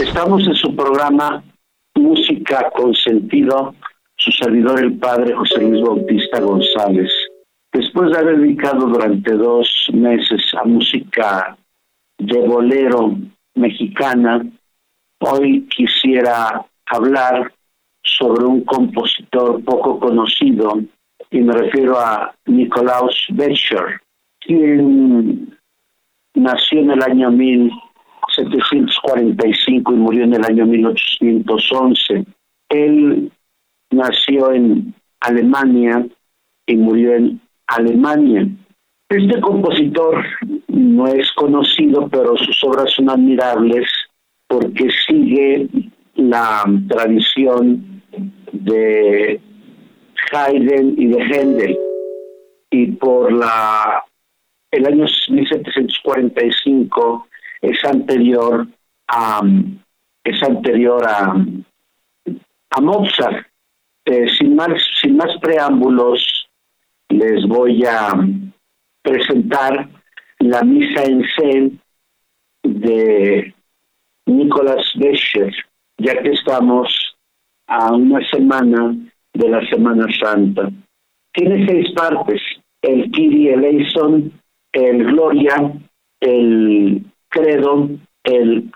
Estamos en su programa Música con sentido, su servidor el padre José Luis Bautista González. Después de haber dedicado durante dos meses a música de bolero mexicana, hoy quisiera hablar sobre un compositor poco conocido y me refiero a Nikolaus Becher, quien nació en el año 1745 y murió en el año 1811. Él nació en Alemania y murió en Alemania. Este compositor no es conocido, pero sus obras son admirables porque sigue la tradición de Haydn y de Händel. Y por la el año 1745 es anterior a es anterior a, a Mozart. Eh, sin más sin más preámbulos les voy a presentar la misa en C de Nicolás Becher, ya que estamos a una semana de la Semana Santa. Tiene seis partes, el Kyrie eleison, el Gloria, el Credo, el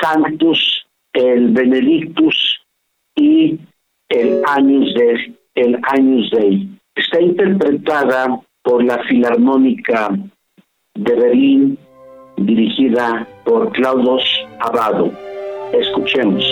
Sanctus, el Benedictus y el Agnus Dei. El Agnus Dei. Está interpretada por la Filarmónica de Berlín, dirigida por Claudius Abado. Escuchemos.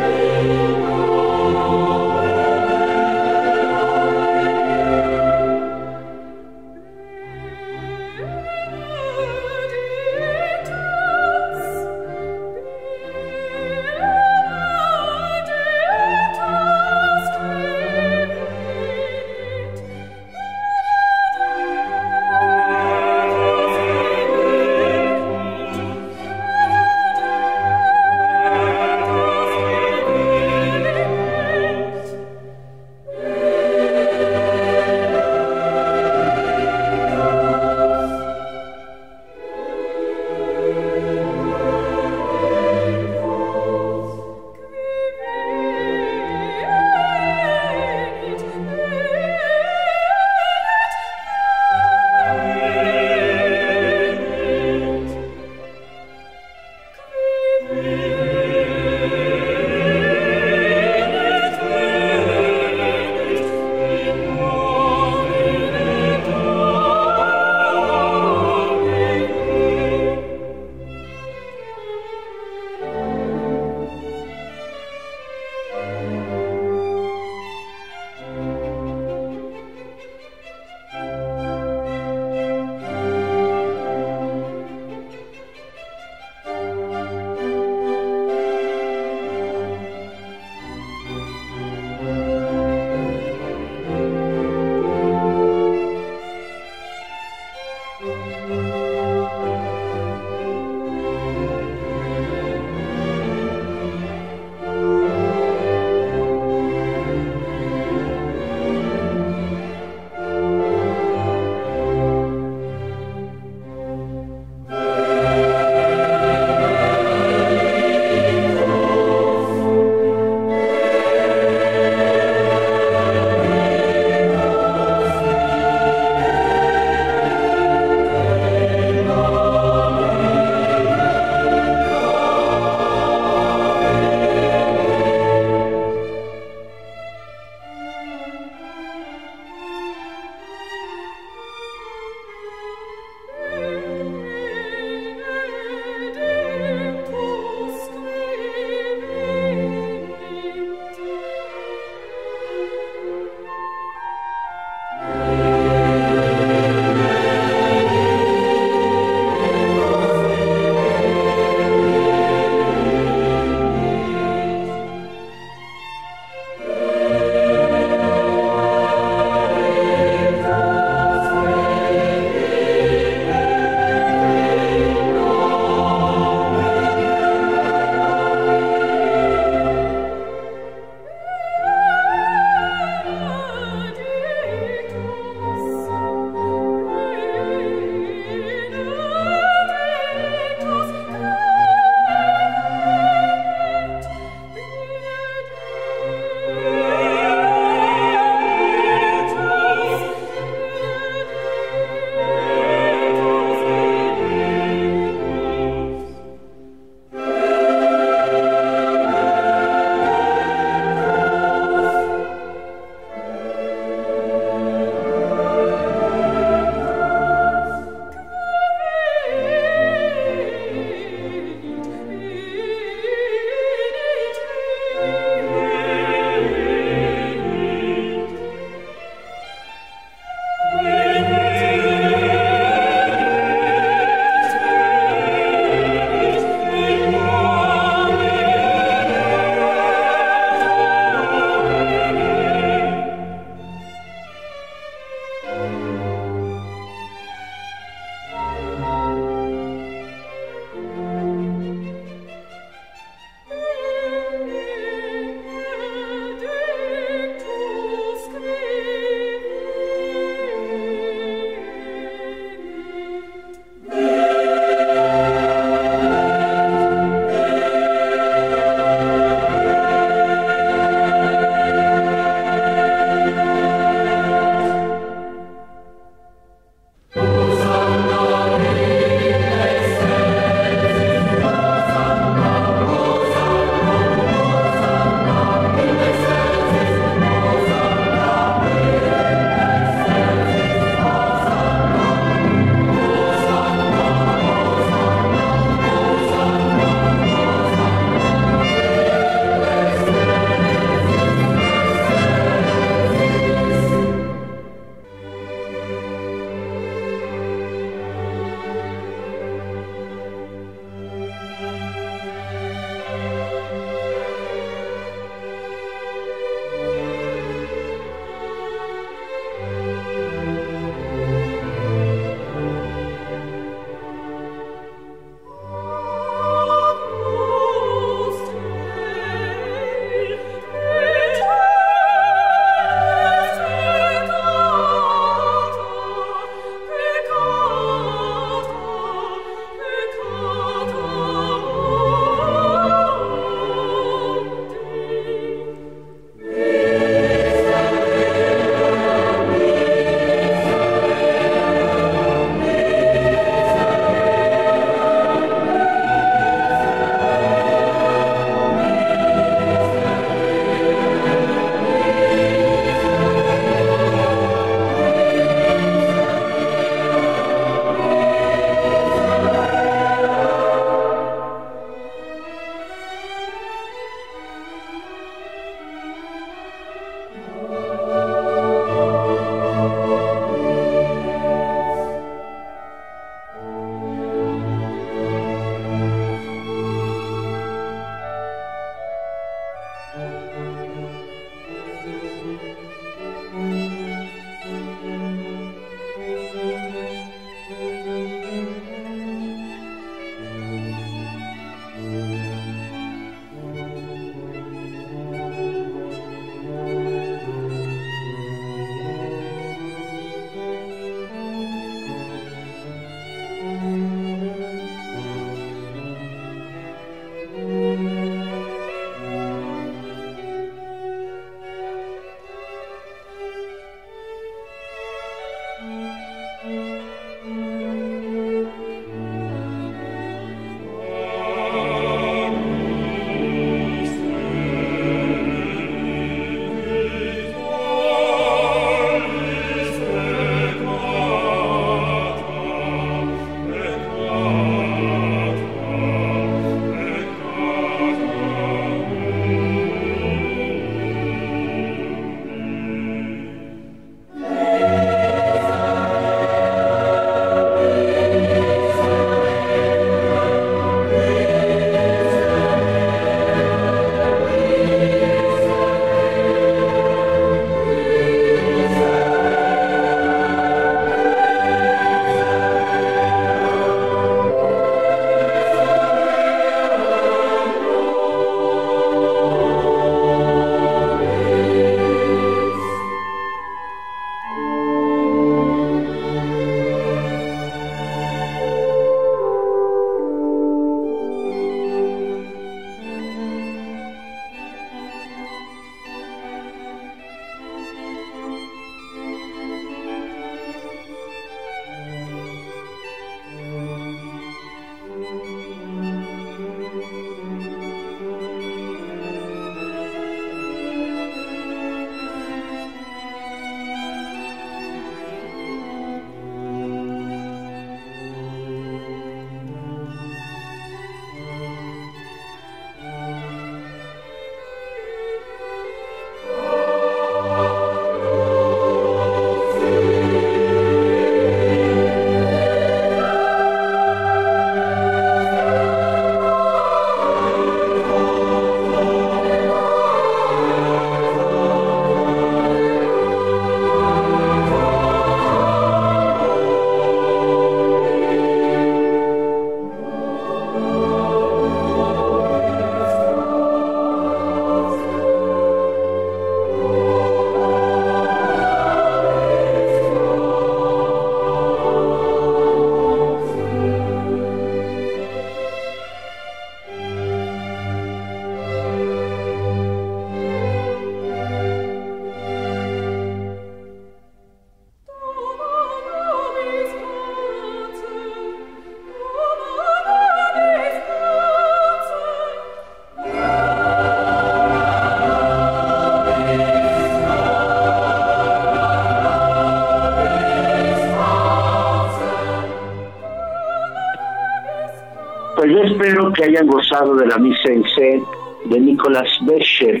Hayan gozado de la misa en C de Nicolás Becher.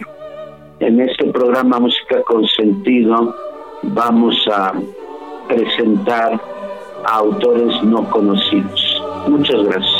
En este programa Música con Sentido vamos a presentar a autores no conocidos. Muchas gracias.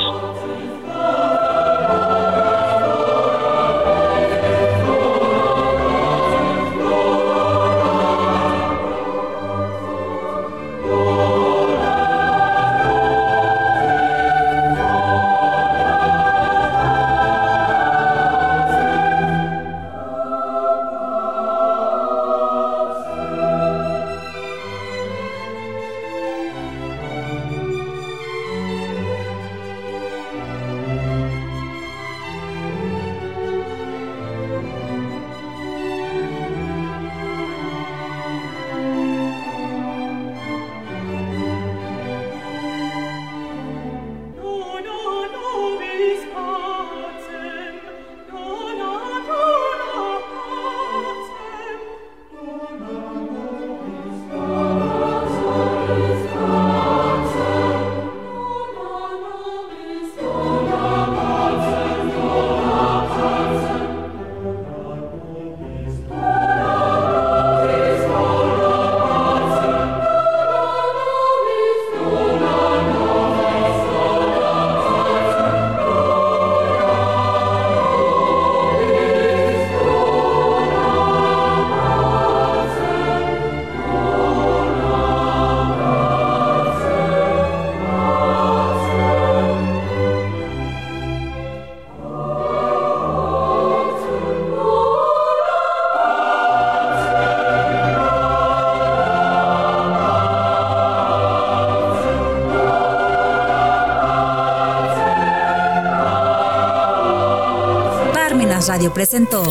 Radio presentó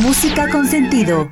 Música con sentido